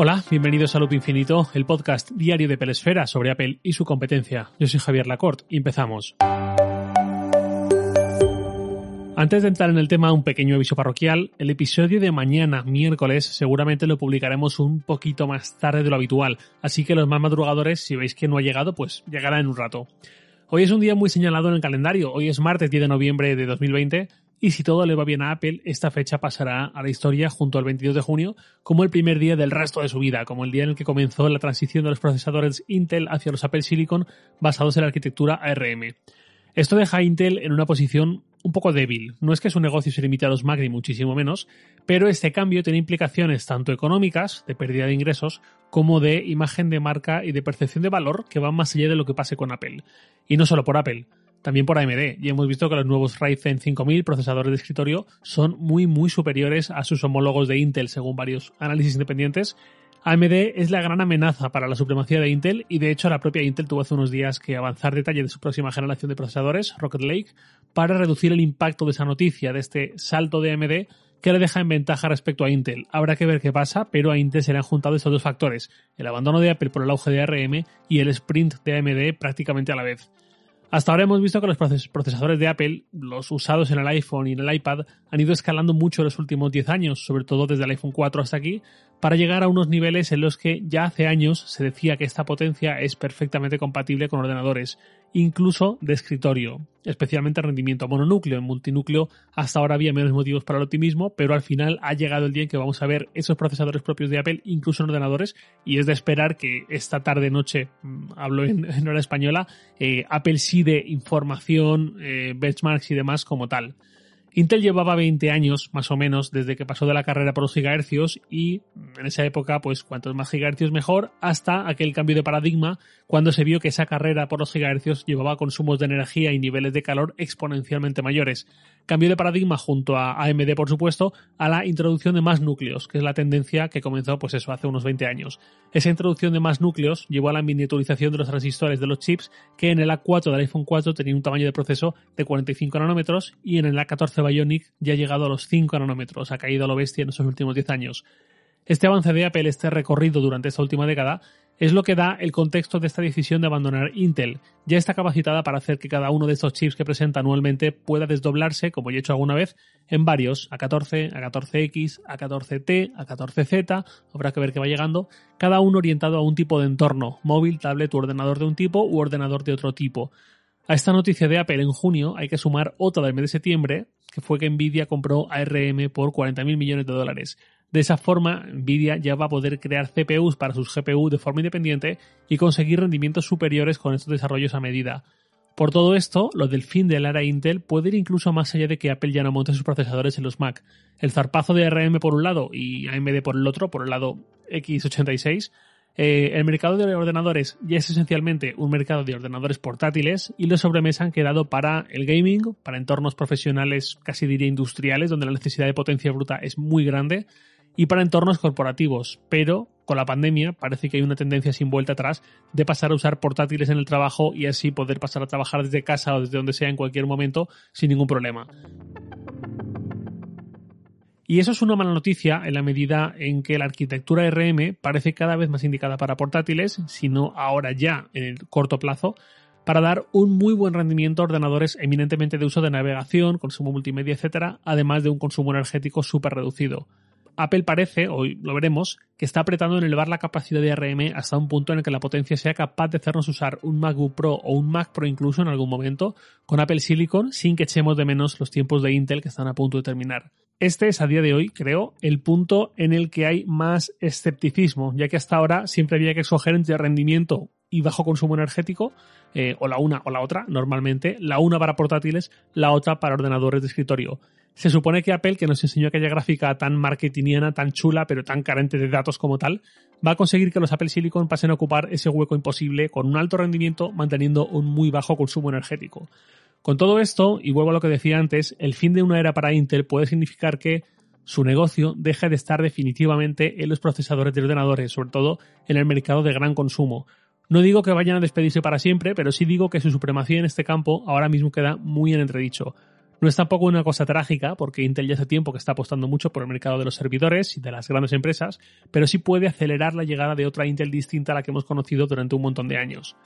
Hola, bienvenidos a Loop Infinito, el podcast diario de Pelesfera sobre Apple y su competencia. Yo soy Javier Lacorte y empezamos. Antes de entrar en el tema, un pequeño aviso parroquial. El episodio de mañana, miércoles, seguramente lo publicaremos un poquito más tarde de lo habitual, así que los más madrugadores, si veis que no ha llegado, pues llegará en un rato. Hoy es un día muy señalado en el calendario, hoy es martes 10 de noviembre de 2020 y si todo le va bien a Apple, esta fecha pasará a la historia junto al 22 de junio como el primer día del resto de su vida, como el día en el que comenzó la transición de los procesadores Intel hacia los Apple Silicon basados en la arquitectura ARM. Esto deja a Intel en una posición un poco débil. No es que su negocio se limite a los Mac ni muchísimo menos, pero este cambio tiene implicaciones tanto económicas, de pérdida de ingresos, como de imagen de marca y de percepción de valor que van más allá de lo que pase con Apple. Y no solo por Apple también por AMD. Y hemos visto que los nuevos Ryzen 5000 procesadores de escritorio son muy muy superiores a sus homólogos de Intel según varios análisis independientes. AMD es la gran amenaza para la supremacía de Intel y de hecho la propia Intel tuvo hace unos días que avanzar detalles de su próxima generación de procesadores, Rocket Lake, para reducir el impacto de esa noticia, de este salto de AMD que le deja en ventaja respecto a Intel. Habrá que ver qué pasa, pero a Intel se le han juntado estos dos factores, el abandono de Apple por el auge de ARM y el sprint de AMD prácticamente a la vez. Hasta ahora hemos visto que los procesadores de Apple, los usados en el iPhone y en el iPad, han ido escalando mucho en los últimos 10 años, sobre todo desde el iPhone 4 hasta aquí, para llegar a unos niveles en los que ya hace años se decía que esta potencia es perfectamente compatible con ordenadores, incluso de escritorio, especialmente rendimiento mononúcleo. En multinúcleo hasta ahora había menos motivos para el optimismo, pero al final ha llegado el día en que vamos a ver esos procesadores propios de Apple, incluso en ordenadores, y es de esperar que esta tarde-noche, mm, hablo en, hora española, eh, Apple sí de información, eh, benchmarks y demás como tal. Intel llevaba 20 años, más o menos, desde que pasó de la carrera por los gigahercios y en esa época, pues cuantos más gigahercios mejor, hasta aquel cambio de paradigma cuando se vio que esa carrera por los gigahercios llevaba consumos de energía y niveles de calor exponencialmente mayores. Cambio de paradigma junto a AMD, por supuesto, a la introducción de más núcleos, que es la tendencia que comenzó, pues eso, hace unos 20 años. Esa introducción de más núcleos llevó a la miniaturización de los transistores de los chips, que en el A4 del iPhone 4 tenía un tamaño de proceso de 45 nanómetros y en el A14 Bionic ya ha llegado a los 5 nanómetros, ha caído a lo bestia en esos últimos 10 años. Este avance de Apple, este recorrido durante esta última década, es lo que da el contexto de esta decisión de abandonar Intel. Ya está capacitada para hacer que cada uno de estos chips que presenta anualmente pueda desdoblarse, como ya he hecho alguna vez, en varios, A14, A14X, A14T, A14Z, habrá que ver qué va llegando, cada uno orientado a un tipo de entorno, móvil, tablet u ordenador de un tipo u ordenador de otro tipo. A esta noticia de Apple en junio hay que sumar otra del mes de septiembre, que fue que Nvidia compró ARM por 40.000 millones de dólares. De esa forma, Nvidia ya va a poder crear CPUs para sus GPU de forma independiente y conseguir rendimientos superiores con estos desarrollos a medida. Por todo esto, lo del fin de la era Intel puede ir incluso más allá de que Apple ya no monte sus procesadores en los Mac. El zarpazo de ARM por un lado y AMD por el otro, por el lado x86, eh, el mercado de ordenadores ya es esencialmente un mercado de ordenadores portátiles y los sobremesa han quedado para el gaming, para entornos profesionales casi diría industriales, donde la necesidad de potencia bruta es muy grande, y para entornos corporativos, pero con la pandemia parece que hay una tendencia sin vuelta atrás de pasar a usar portátiles en el trabajo y así poder pasar a trabajar desde casa o desde donde sea en cualquier momento sin ningún problema. Y eso es una mala noticia en la medida en que la arquitectura RM parece cada vez más indicada para portátiles, sino ahora ya en el corto plazo, para dar un muy buen rendimiento a ordenadores eminentemente de uso de navegación, consumo multimedia, etc., además de un consumo energético súper reducido. Apple parece, hoy lo veremos, que está apretando en elevar la capacidad de ARM hasta un punto en el que la potencia sea capaz de hacernos usar un MacBook Pro o un Mac Pro incluso en algún momento con Apple Silicon sin que echemos de menos los tiempos de Intel que están a punto de terminar. Este es a día de hoy, creo, el punto en el que hay más escepticismo, ya que hasta ahora siempre había que escoger entre rendimiento y bajo consumo energético, eh, o la una o la otra, normalmente, la una para portátiles, la otra para ordenadores de escritorio. Se supone que Apple, que nos enseñó aquella gráfica tan marketingiana, tan chula, pero tan carente de datos como tal, va a conseguir que los Apple Silicon pasen a ocupar ese hueco imposible con un alto rendimiento manteniendo un muy bajo consumo energético. Con todo esto, y vuelvo a lo que decía antes, el fin de una era para Intel puede significar que su negocio deje de estar definitivamente en los procesadores de ordenadores, sobre todo en el mercado de gran consumo. No digo que vayan a despedirse para siempre, pero sí digo que su supremacía en este campo ahora mismo queda muy en entredicho. No es tampoco una cosa trágica, porque Intel ya hace tiempo que está apostando mucho por el mercado de los servidores y de las grandes empresas, pero sí puede acelerar la llegada de otra Intel distinta a la que hemos conocido durante un montón de años.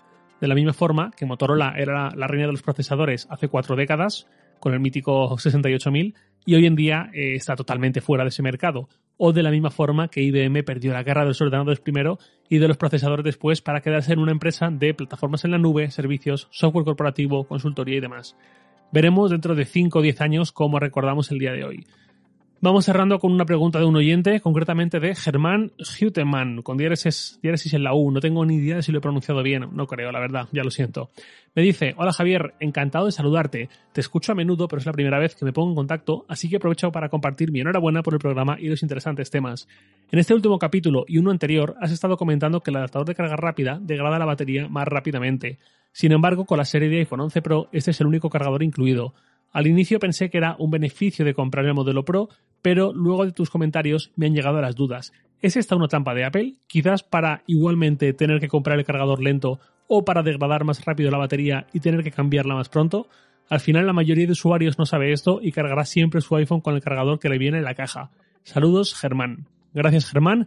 De la misma forma que Motorola era la reina de los procesadores hace cuatro décadas, con el mítico 68000, y hoy en día eh, está totalmente fuera de ese mercado. O de la misma forma que IBM perdió la guerra de los ordenadores primero y de los procesadores después para quedarse en una empresa de plataformas en la nube, servicios, software corporativo, consultoría y demás. Veremos dentro de 5 o 10 años cómo recordamos el día de hoy. Vamos cerrando con una pregunta de un oyente, concretamente de Germán Huteman, con diéresis, en la U. No tengo ni idea de si lo he pronunciado bien, no creo, la verdad, ya lo siento. Me dice, hola Javier, encantado de saludarte. Te escucho a menudo, pero es la primera vez que me pongo en contacto, así que aprovecho para compartir mi enhorabuena por el programa y los interesantes temas. En este último capítulo y uno anterior has estado comentando que el adaptador de carga rápida degrada la batería más rápidamente. Sin embargo, con la serie de iPhone 11 Pro, este es el único cargador incluido. Al inicio pensé que era un beneficio de comprar el modelo Pro, pero luego de tus comentarios me han llegado las dudas. ¿Es esta una trampa de Apple? Quizás para igualmente tener que comprar el cargador lento o para degradar más rápido la batería y tener que cambiarla más pronto. Al final la mayoría de usuarios no sabe esto y cargará siempre su iPhone con el cargador que le viene en la caja. Saludos, Germán. Gracias, Germán.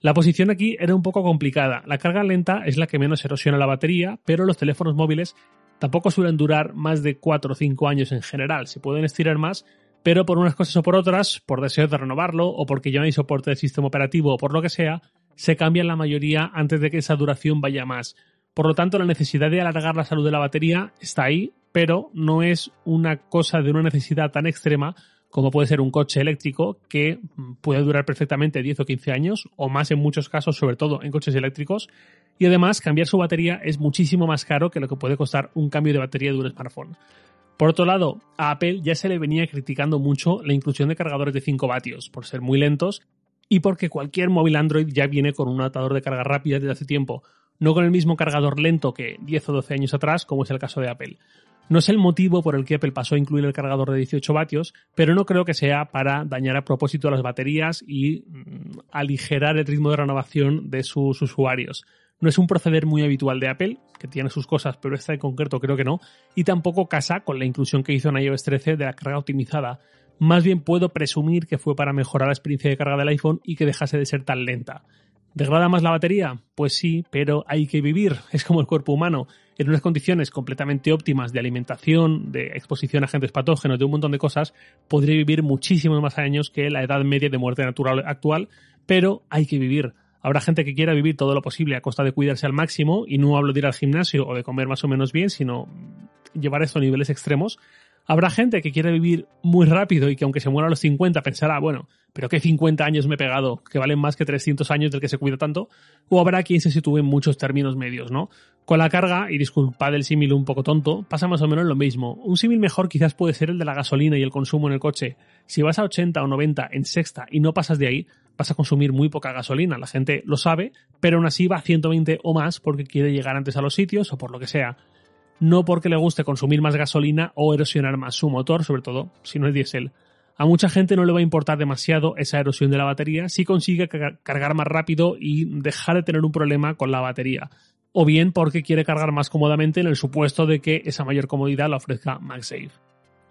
La posición aquí era un poco complicada. La carga lenta es la que menos erosiona la batería, pero los teléfonos móviles tampoco suelen durar más de 4 o 5 años en general, se pueden estirar más, pero por unas cosas o por otras, por deseo de renovarlo o porque ya no hay soporte del sistema operativo o por lo que sea, se cambian la mayoría antes de que esa duración vaya más. Por lo tanto, la necesidad de alargar la salud de la batería está ahí, pero no es una cosa de una necesidad tan extrema como puede ser un coche eléctrico que puede durar perfectamente 10 o 15 años o más en muchos casos, sobre todo en coches eléctricos, y además cambiar su batería es muchísimo más caro que lo que puede costar un cambio de batería de un smartphone. Por otro lado, a Apple ya se le venía criticando mucho la inclusión de cargadores de 5 vatios por ser muy lentos y porque cualquier móvil Android ya viene con un adaptador de carga rápida desde hace tiempo, no con el mismo cargador lento que 10 o 12 años atrás, como es el caso de Apple. No es el motivo por el que Apple pasó a incluir el cargador de 18 vatios, pero no creo que sea para dañar a propósito las baterías y mm, aligerar el ritmo de renovación de sus usuarios. No es un proceder muy habitual de Apple, que tiene sus cosas, pero esta en concreto creo que no, y tampoco casa con la inclusión que hizo en iOS 13 de la carga optimizada. Más bien puedo presumir que fue para mejorar la experiencia de carga del iPhone y que dejase de ser tan lenta. ¿Degrada más la batería? Pues sí, pero hay que vivir. Es como el cuerpo humano. En unas condiciones completamente óptimas de alimentación, de exposición a agentes patógenos, de un montón de cosas, podría vivir muchísimos más años que la edad media de muerte natural actual, pero hay que vivir. Habrá gente que quiera vivir todo lo posible a costa de cuidarse al máximo, y no hablo de ir al gimnasio o de comer más o menos bien, sino llevar esto a niveles extremos. Habrá gente que quiere vivir muy rápido y que aunque se muera a los 50 pensará, bueno, pero qué 50 años me he pegado, que valen más que 300 años del que se cuida tanto, o habrá quien se sitúe en muchos términos medios, ¿no? Con la carga, y disculpad el símil un poco tonto, pasa más o menos lo mismo. Un símil mejor quizás puede ser el de la gasolina y el consumo en el coche. Si vas a 80 o 90 en sexta y no pasas de ahí, vas a consumir muy poca gasolina. La gente lo sabe, pero aún así va a 120 o más porque quiere llegar antes a los sitios o por lo que sea no porque le guste consumir más gasolina o erosionar más su motor, sobre todo si no es diésel. A mucha gente no le va a importar demasiado esa erosión de la batería si consigue cargar más rápido y dejar de tener un problema con la batería. O bien porque quiere cargar más cómodamente en el supuesto de que esa mayor comodidad la ofrezca MagSafe.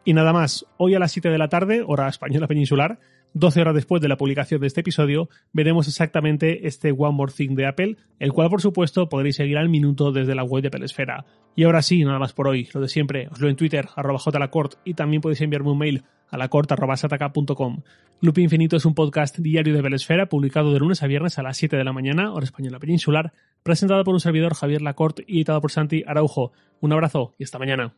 Y nada más, hoy a las 7 de la tarde, hora española peninsular, 12 horas después de la publicación de este episodio, veremos exactamente este One More Thing de Apple, el cual por supuesto podréis seguir al minuto desde la web de Pelesfera. Y ahora sí, nada más por hoy, lo de siempre, os lo en Twitter, arroba jlacort, y también podéis enviarme un mail a lacort.sataka.com. Loop Infinito es un podcast diario de Pelesfera, publicado de lunes a viernes a las 7 de la mañana, hora española peninsular, presentado por un servidor Javier Lacort y editado por Santi Araujo. Un abrazo y hasta mañana.